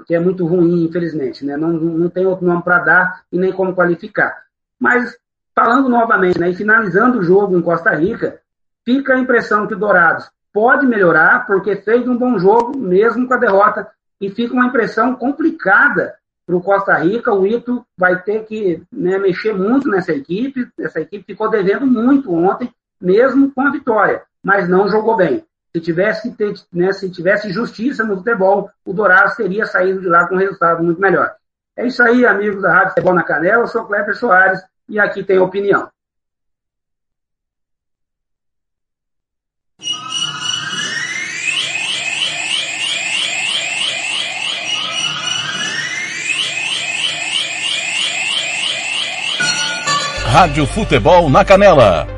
que é muito ruim, infelizmente. Né? Não, não tem outro nome para dar e nem como qualificar. Mas, falando novamente, né, e finalizando o jogo em Costa Rica, fica a impressão que o Dourados pode melhorar, porque fez um bom jogo, mesmo com a derrota, e fica uma impressão complicada para o Costa Rica. O Ito vai ter que né, mexer muito nessa equipe. Essa equipe ficou devendo muito ontem, mesmo com a vitória mas não jogou bem. Se tivesse, né, se tivesse justiça no futebol, o Dourados teria saído de lá com um resultado muito melhor. É isso aí, amigos da Rádio Futebol na Canela. Eu sou Kleber Soares e aqui tem opinião. Rádio Futebol na Canela.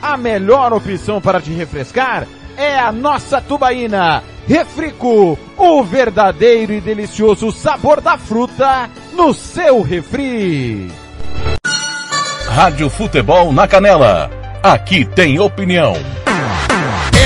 A melhor opção para te refrescar é a nossa tubaína. Refrico, o verdadeiro e delicioso sabor da fruta no seu refri. Rádio Futebol na Canela. Aqui tem opinião.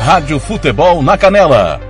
Rádio Futebol na Canela.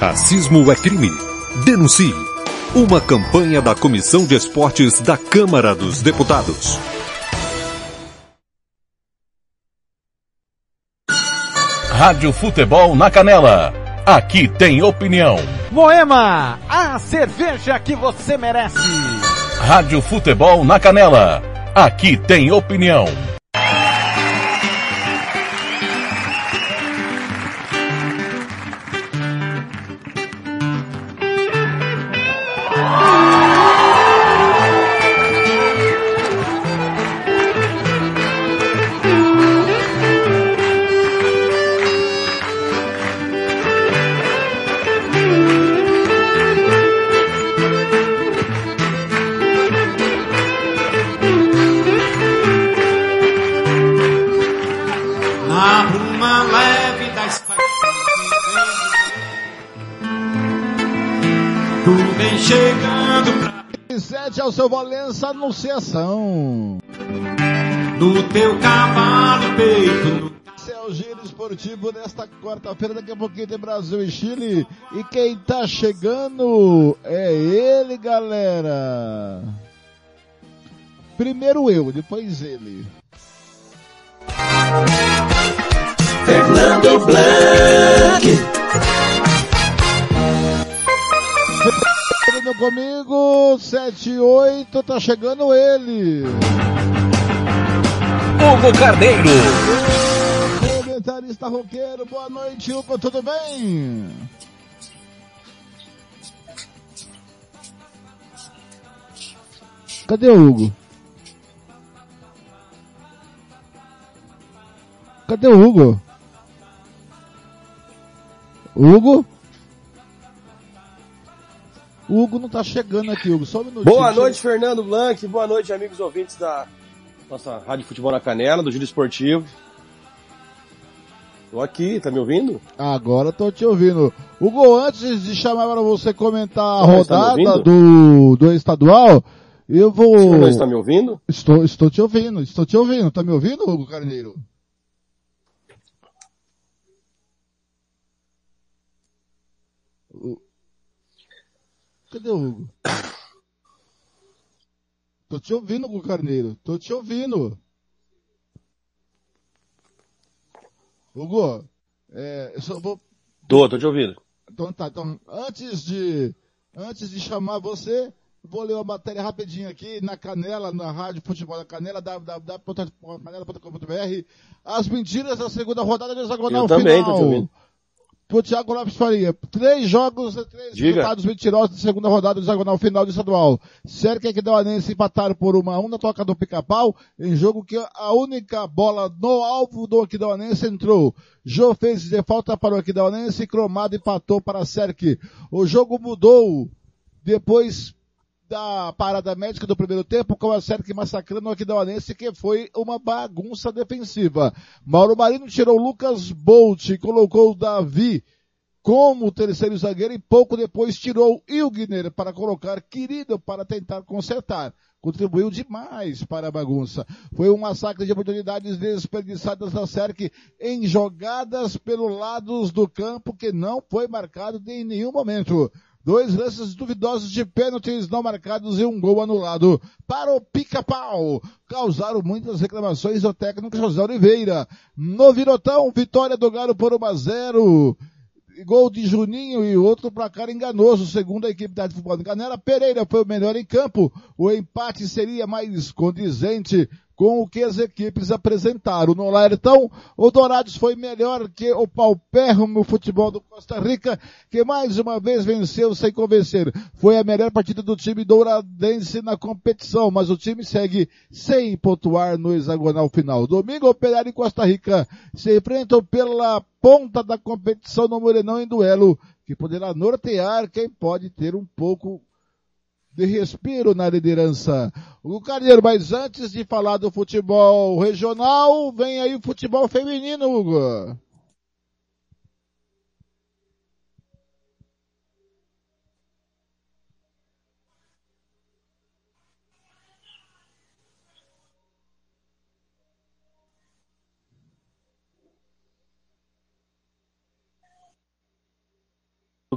Racismo é crime. Denuncie. Uma campanha da Comissão de Esportes da Câmara dos Deputados. Rádio Futebol na Canela. Aqui tem opinião. Moema, a cerveja que você merece. Rádio Futebol na Canela. Aqui tem opinião. Seu Valença Anunciação. no teu cavalo peito. Esse é o Giro Esportivo desta quarta-feira. Daqui a pouquinho tem Brasil e Chile. E quem tá chegando é ele, galera. Primeiro eu, depois ele. Fernando Blanc. Comigo, 7 e 8, tá chegando ele. Hugo Carneiro. Comentarista roqueiro, boa noite, Hugo, tudo bem? Cadê o Hugo? Cadê o Hugo? Hugo? O Hugo não tá chegando aqui, Hugo. Só um minutinho. Boa noite. Fernando Blanc. Boa noite, amigos ouvintes da nossa Rádio Futebol na Canela, do Júlio Esportivo. Tô aqui, tá me ouvindo? Agora tô te ouvindo. Hugo, antes de chamar para você comentar a tá rodada tá do, do estadual, eu vou... Você está me ouvindo? Estou, estou te ouvindo, estou te ouvindo. Tá me ouvindo, Hugo Carneiro? O... Cadê o Hugo? Tô te ouvindo, Hugo Carneiro. Tô te ouvindo. Hugo, é, eu só vou. Tô, tô te ouvindo. Então tá, então, antes de, antes de chamar você, vou ler uma matéria rapidinho aqui na Canela, na Rádio Futebol da Canela, www.canela.com.br. As mentiras da segunda rodada do hexagonal Eu também, final. tô te ouvindo. Pro Thiago Lopes Faria. Três jogos, três Diga. resultados mentirosos da segunda rodada do hexagonal final do estadual. Sérgio e Aquidauanense empataram por uma a um na toca do pica-pau, em jogo que a única bola no alvo do Aquidauanense entrou. Jô fez de falta para o Aquidauanense e Cromado empatou para a Serque. O jogo mudou depois da parada médica do primeiro tempo, com a Serque massacrando o Aquidauanense, que foi uma bagunça defensiva. Mauro Marino tirou Lucas Bolt colocou o Davi como terceiro zagueiro e pouco depois tirou Ilgner para colocar Querido para tentar consertar. Contribuiu demais para a bagunça. Foi um massacre de oportunidades desperdiçadas da SERC em jogadas pelos lados do campo que não foi marcado em nenhum momento. Dois lances duvidosos de pênaltis não marcados e um gol anulado para o pica-pau. Causaram muitas reclamações do técnico José Oliveira. No Virotão, vitória do Galo por 1 a 0 gol de Juninho e outro placar enganoso, segundo a equipe da Futebol de Canela. Pereira foi o melhor em campo. O empate seria mais condizente com o que as equipes apresentaram. No Laertão, o Dourados foi melhor que o paupérrimo futebol do Costa Rica, que mais uma vez venceu sem convencer. Foi a melhor partida do time douradense na competição, mas o time segue sem pontuar no hexagonal final. Domingo, Operário e Costa Rica se enfrentam pela ponta da competição no Morenão em duelo, que poderá nortear quem pode ter um pouco de respiro na liderança. O Carneiro, mas antes de falar do futebol regional, vem aí o futebol feminino, Hugo.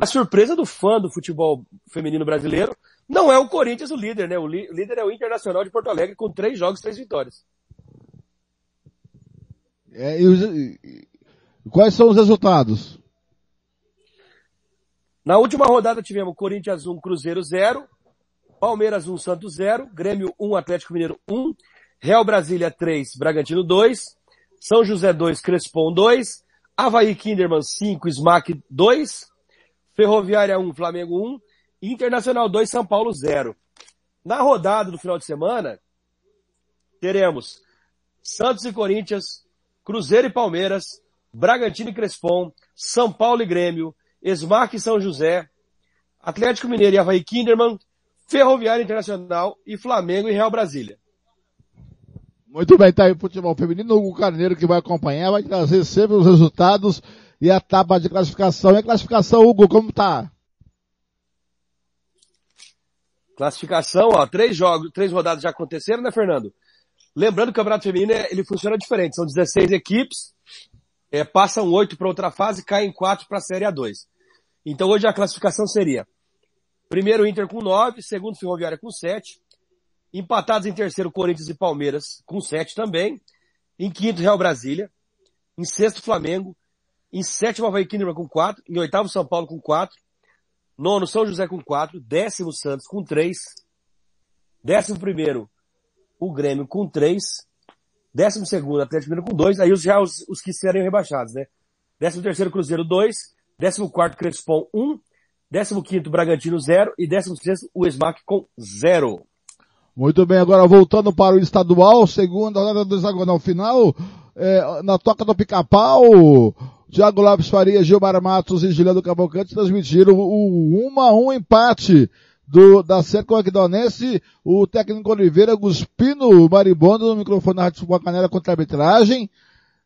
A surpresa do fã do futebol feminino brasileiro não é o Corinthians o líder, né? O líder é o Internacional de Porto Alegre com três jogos, três vitórias. É, e os- e- quais são os resultados? Na última rodada tivemos Corinthians 1, Cruzeiro 0, Palmeiras 1, Santos 0, Grêmio 1, Atlético Mineiro 1, Real Brasília 3, Bragantino 2, São José 2, Crespon 2, Havaí Kinderman 5, Smack 2, Ferroviária 1, Flamengo 1, Internacional 2, São Paulo 0. Na rodada do final de semana, teremos Santos e Corinthians, Cruzeiro e Palmeiras, Bragantino e Crespon, São Paulo e Grêmio, Esmarque e São José, Atlético Mineiro e Havaí Kinderman, Ferroviária Internacional e Flamengo e Real Brasília. Muito bem, tá aí o futebol feminino, o Carneiro que vai acompanhar, vai trazer sempre os resultados e a etapa de classificação. E a classificação, Hugo, como tá? Classificação, ó, três jogos, três rodadas já aconteceram, né, Fernando? Lembrando que o Campeonato Feminino, é- ele funciona diferente. São 16 equipes, é, passam oito para outra fase, caem quatro para a Série A2. Então hoje a classificação seria primeiro Inter com nove, segundo Ferroviária com sete, empatados em terceiro Corinthians e Palmeiras com sete também, em quinto Real Brasília, em sexto Flamengo, em sétimo Havaí Kinderman com quatro, em oitavo São Paulo com quatro, nono São José com quatro, décimo Santos com três, décimo primeiro o Grêmio com três, décimo segundo Atlético Mineiro com dois, aí os, já os, os que seriam rebaixados, né? Décimo terceiro Cruzeiro dois, décimo quarto Crespon um, décimo quinto Bragantino zero e décimo sexto o Smack com zero. Muito bem, agora voltando para o estadual, segunda rodada do hexagonal final, é, na toca do pica-pau, Thiago Lopes Faria, Gilmar Matos e Juliano Cavalcante transmitiram o 1 a 1 empate do, da Cerco Aquidonense, o técnico Oliveira Guspino Maribondo no microfone da Rádio Futebol Canela contra a arbitragem.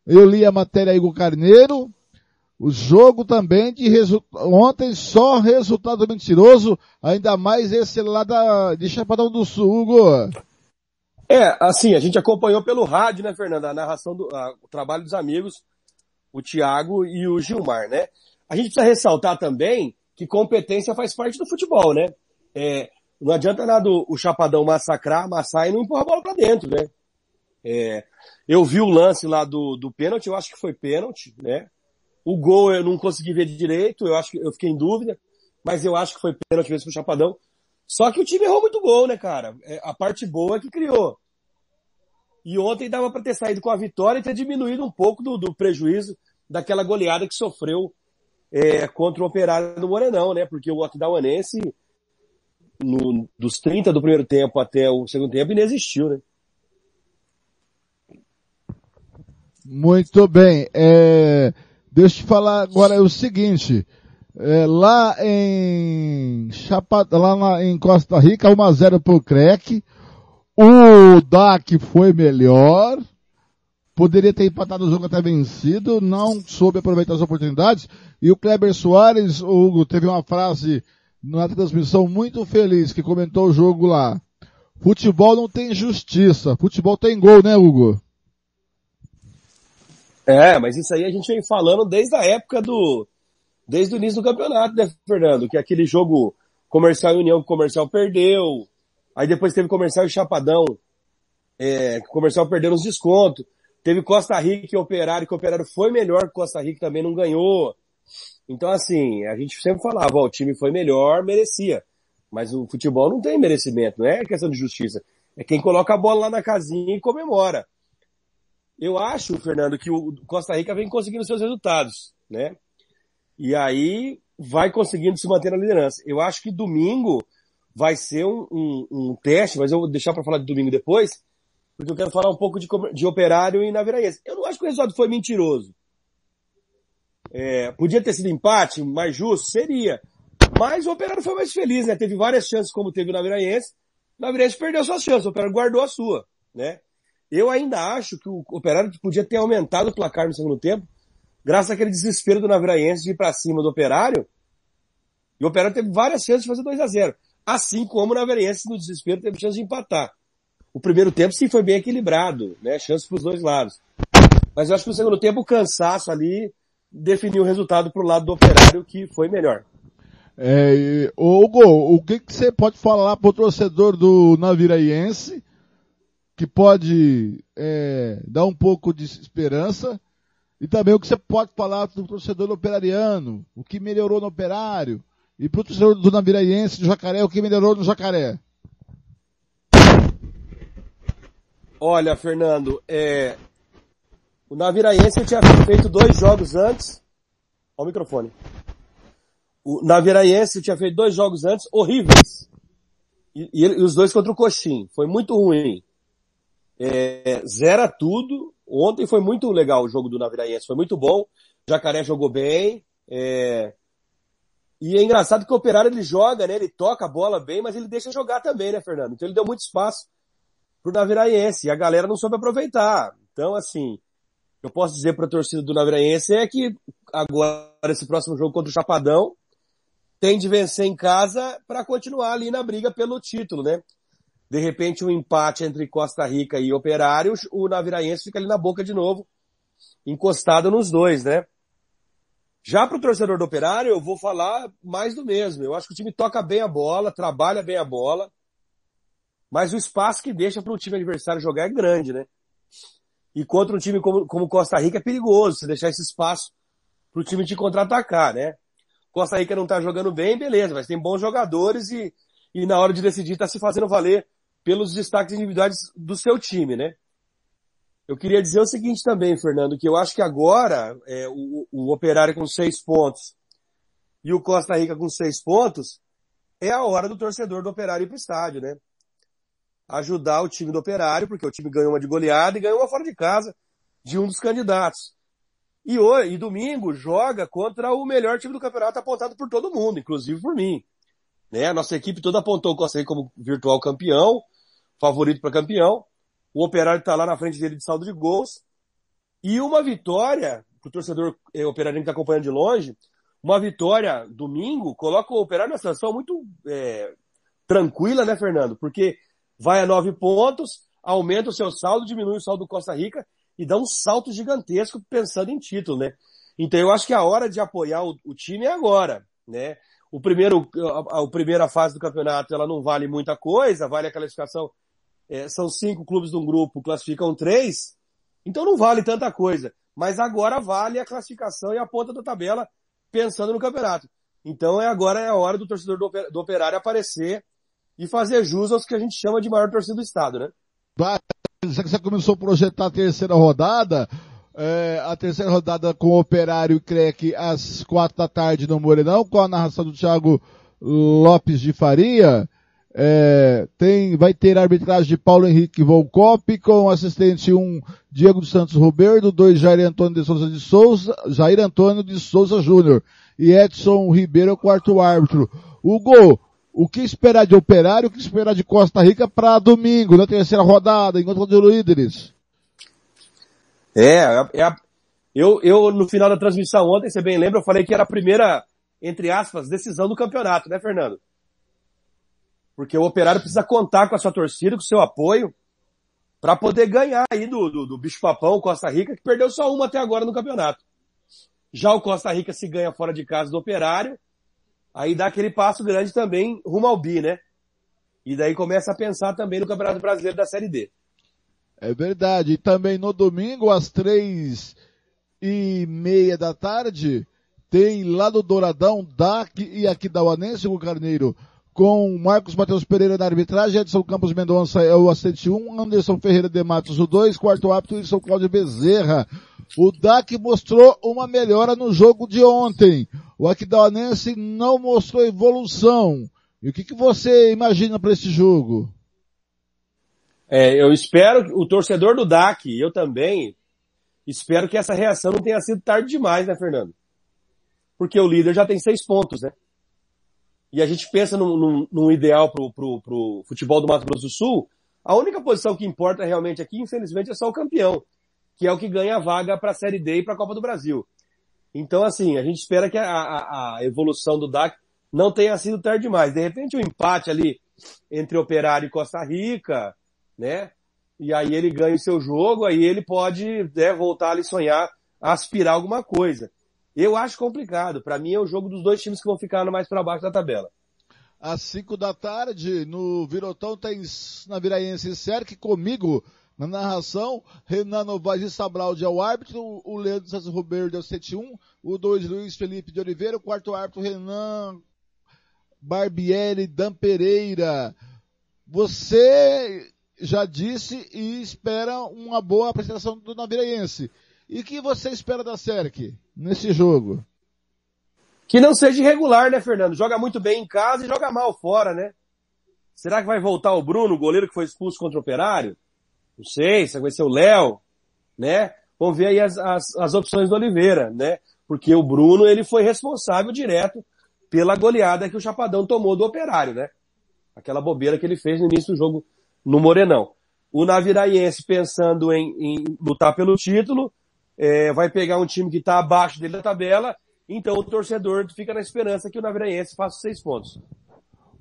Eu li a matéria o Carneiro. O jogo também de ontem só resultado mentiroso, ainda mais esse lá da, de Chapadão do Sul, Hugo. É, assim, a gente acompanhou pelo rádio, né, Fernanda, a narração do, a- o trabalho dos amigos, o Thiago e o Gilmar, né? A gente precisa ressaltar também que competência faz parte do futebol, né? É, não adianta nada o, o Chapadão massacrar, amassar e não empurrar a bola para dentro, né? É, eu vi o lance lá do, do pênalti, eu acho que foi pênalti, né? O gol eu não consegui ver direito, eu acho que eu fiquei em dúvida, mas eu acho que foi pênalti mesmo pro Chapadão. Só que o time errou muito gol, né, cara? É, a parte boa é que criou. E ontem dava para ter saído com a vitória e ter diminuído um pouco do, do prejuízo daquela goleada que sofreu é, contra o Operário do Morenão, né? Porque o Aquidauanense, no, dos 30 do primeiro tempo até o segundo tempo, inexistiu, né? Muito bem. É, deixa eu te falar agora o seguinte. É, lá em Chapa, lá na, em Costa Rica, 1x0 pro CREC. O DAC foi melhor. Poderia ter empatado o jogo até vencido, não soube aproveitar as oportunidades. E o Kleber Soares, Hugo, teve uma frase na transmissão muito feliz que comentou o jogo lá. Futebol não tem justiça, futebol tem gol, né, Hugo? É, mas isso aí a gente vem falando desde a época do, desde o início do campeonato, né, Fernando? Que aquele jogo comercial e união comercial perdeu, aí depois teve comercial e chapadão, é, comercial perdeu nos descontos, teve Costa Rica e Operário, que o Operário foi melhor que Costa Rica também não ganhou. Então assim, a gente sempre falava, ó, o time foi melhor, merecia. Mas o futebol não tem merecimento, não é questão de justiça. É quem coloca a bola lá na casinha e comemora. Eu acho, Fernando, que o Costa Rica vem conseguindo seus resultados, né? E aí vai conseguindo se manter na liderança. Eu acho que domingo vai ser um, um, um teste, mas eu vou deixar para falar de domingo depois, porque eu quero falar um pouco de, de operário e naviraense. Eu não acho que o resultado foi mentiroso. É, podia ter sido empate, mais justo? Seria. Mas o operário foi mais feliz, né? Teve várias chances como teve o naviraense. O naviraense perdeu suas chances, o operário guardou a sua, né? Eu ainda acho que o Operário podia ter aumentado o placar no segundo tempo, graças àquele desespero do Naviraense de ir para cima do Operário. E o Operário teve várias chances de fazer 2 a 0 Assim como o Naviraense, no desespero, teve chance de empatar. O primeiro tempo sim foi bem equilibrado, né? Chances para os dois lados. Mas eu acho que no segundo tempo o cansaço ali definiu o resultado para o lado do Operário, que foi melhor. É, Hugo, o que, que você pode falar para o torcedor do Naviraense que pode é, dar um pouco de esperança e também o que você pode falar do torcedor operariano, o que melhorou no operário, e para o torcedor do Naviraense, do Jacaré, o que melhorou no Jacaré. Olha, Fernando, é, o Naviraense tinha feito dois jogos antes. Olha o microfone. O Naviraense tinha feito dois jogos antes horríveis. E, e, e os dois contra o Coxim. Foi muito ruim é, zera tudo. Ontem foi muito legal o jogo do Naviraense, foi muito bom. Jacaré jogou bem. É... E é engraçado que o Operário ele joga, né? Ele toca a bola bem, mas ele deixa jogar também, né, Fernando? Então ele deu muito espaço pro Naviraense e a galera não soube aproveitar. Então, assim, eu posso dizer para a torcida do Naviraense é que agora esse próximo jogo contra o Chapadão tem de vencer em casa para continuar ali na briga pelo título, né? De repente um empate entre Costa Rica e Operário, o Naviraense fica ali na boca de novo, encostado nos dois, né? Já para o torcedor do Operário, eu vou falar mais do mesmo. Eu acho que o time toca bem a bola, trabalha bem a bola, mas o espaço que deixa para o time adversário jogar é grande, né? E contra um time como, como Costa Rica é perigoso você deixar esse espaço para o time te contra-atacar, né? Costa Rica não está jogando bem, beleza, mas tem bons jogadores e, e na hora de decidir está se fazendo valer pelos destaques individuais do seu time, né? Eu queria dizer o seguinte também, Fernando, que eu acho que agora é, o, o Operário com seis pontos e o Costa Rica com seis pontos é a hora do torcedor do Operário ir para o estádio, né? Ajudar o time do Operário, porque o time ganhou uma de goleada e ganhou uma fora de casa de um dos candidatos. E hoje, e domingo, joga contra o melhor time do campeonato apontado por todo mundo, inclusive por mim. Né? A nossa equipe toda apontou o Costa Rica como virtual campeão favorito para campeão. O Operário está lá na frente dele de saldo de gols. E uma vitória, para o torcedor é, operário que está acompanhando de longe, uma vitória domingo coloca o Operário numa situação muito é, tranquila, né, Fernando? Porque vai a nove pontos, aumenta o seu saldo, diminui o saldo do Costa Rica e dá um salto gigantesco pensando em título, né? Então eu acho que a hora de apoiar o, o time é agora, né? o primeiro, a, a, primeira fase do campeonato ela não vale muita coisa, vale a classificação, é, são cinco clubes de um grupo, classificam três, então não vale tanta coisa. Mas agora vale a classificação e a ponta da tabela pensando no campeonato. Então é agora é a hora do torcedor do operário aparecer e fazer jus aos que a gente chama de maior torcida do estado, né? Já que você começou a projetar a terceira rodada, é, a terceira rodada com o Operário e Crec às quatro da tarde no Morenão, com a narração do Thiago Lopes de Faria. É, tem, vai ter arbitragem de Paulo Henrique Volcop, com assistente 1 um, Diego dos Santos Roberto, 2 Jair Antônio de Souza de Souza, Jair Antônio de Souza Júnior e Edson Ribeiro, quarto árbitro. Hugo, o que esperar de Operário, o que esperar de Costa Rica para domingo, na terceira rodada, encontro de líderes? É, é a, eu, eu no final da transmissão ontem, você bem lembra, eu falei que era a primeira, entre aspas, decisão do campeonato, né, Fernando? Porque o operário precisa contar com a sua torcida, com o seu apoio, para poder ganhar aí do, do, do Bicho Papão, Costa Rica, que perdeu só uma até agora no campeonato. Já o Costa Rica se ganha fora de casa do operário, aí dá aquele passo grande também rumo ao bi, né? E daí começa a pensar também no Campeonato Brasileiro da Série D. É verdade. E também no domingo, às três e meia da tarde, tem lá do Douradão, DAC e Aquidauanense, o Carneiro, com Marcos Matheus Pereira na arbitragem, Edson Campos Mendonça é o assistente 1, Anderson Ferreira de Matos o 2, quarto árbitro Wilson Cláudio Bezerra. O DAC mostrou uma melhora no jogo de ontem. O Aquidauanense não mostrou evolução. E o que, que você imagina para esse jogo? É, eu espero, o torcedor do DAC, eu também, espero que essa reação não tenha sido tarde demais, né, Fernando? Porque o líder já tem seis pontos, né? E a gente pensa num, num, num ideal pro, pro, pro futebol do Mato Grosso do Sul, a única posição que importa realmente aqui, infelizmente, é só o campeão, que é o que ganha a vaga para a Série D e para a Copa do Brasil. Então, assim, a gente espera que a, a, a, evolução do DAC não tenha sido tarde demais. De repente, um empate ali entre Operário e Costa Rica, né? E aí ele ganha o seu jogo, aí ele pode né, voltar ali sonhar, aspirar alguma coisa. Eu acho complicado. Para mim é o jogo dos dois times que vão ficar mais para baixo da tabela. Às 5 da tarde, no Virotão, tem Naviraense e Serque comigo na narração. Renan Novaes e Sabraldi é o árbitro, o Leandro Santos Roberto é o 71, o 2 Luiz Felipe de Oliveira, o quarto árbitro Renan Barbieri Dan Pereira. Você já disse e espera uma boa apresentação do Naviraense. E o que você espera da Serk nesse jogo? Que não seja irregular, né, Fernando? Joga muito bem em casa e joga mal fora, né? Será que vai voltar o Bruno, o goleiro que foi expulso contra o Operário? Não sei, se vai ser o Léo, né? Vamos ver aí as, as, as opções do Oliveira, né? Porque o Bruno, ele foi responsável direto pela goleada que o Chapadão tomou do Operário, né? Aquela bobeira que ele fez no início do jogo no Morenão. O Naviraiense pensando em, em lutar pelo título, é, vai pegar um time que está abaixo dele da tabela, então o torcedor fica na esperança que o Naviraiense faça seis pontos.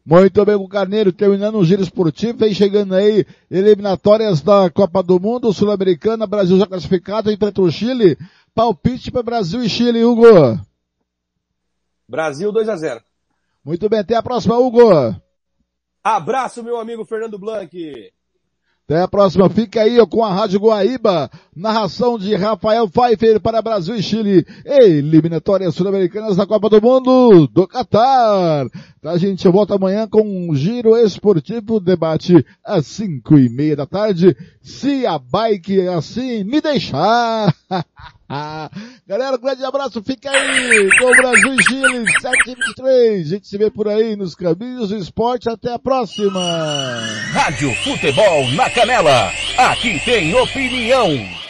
Muito bem, o Carneiro terminando o giro esportivo, vem chegando aí eliminatórias da Copa do Mundo, Sul-Americana, Brasil já classificado, enfrenta o Chile, palpite para Brasil e Chile, Hugo. Brasil 2 a 0. Muito bem, até a próxima, Hugo. Abraço, meu amigo Fernando Blanc. Até a próxima. Fica aí com a Rádio Guaíba. Narração de Rafael Pfeiffer para Brasil e Chile. Eliminatórias sul-americanas da Copa do Mundo do Catar. A gente volta amanhã com um giro esportivo debate às cinco e meia da tarde. Se a bike assim me deixar. Galera, um grande abraço, fica aí com o Brasil e Chile 723. A gente se vê por aí nos caminhos do esporte. Até a próxima. Rádio Futebol na Canela. Aqui tem opinião.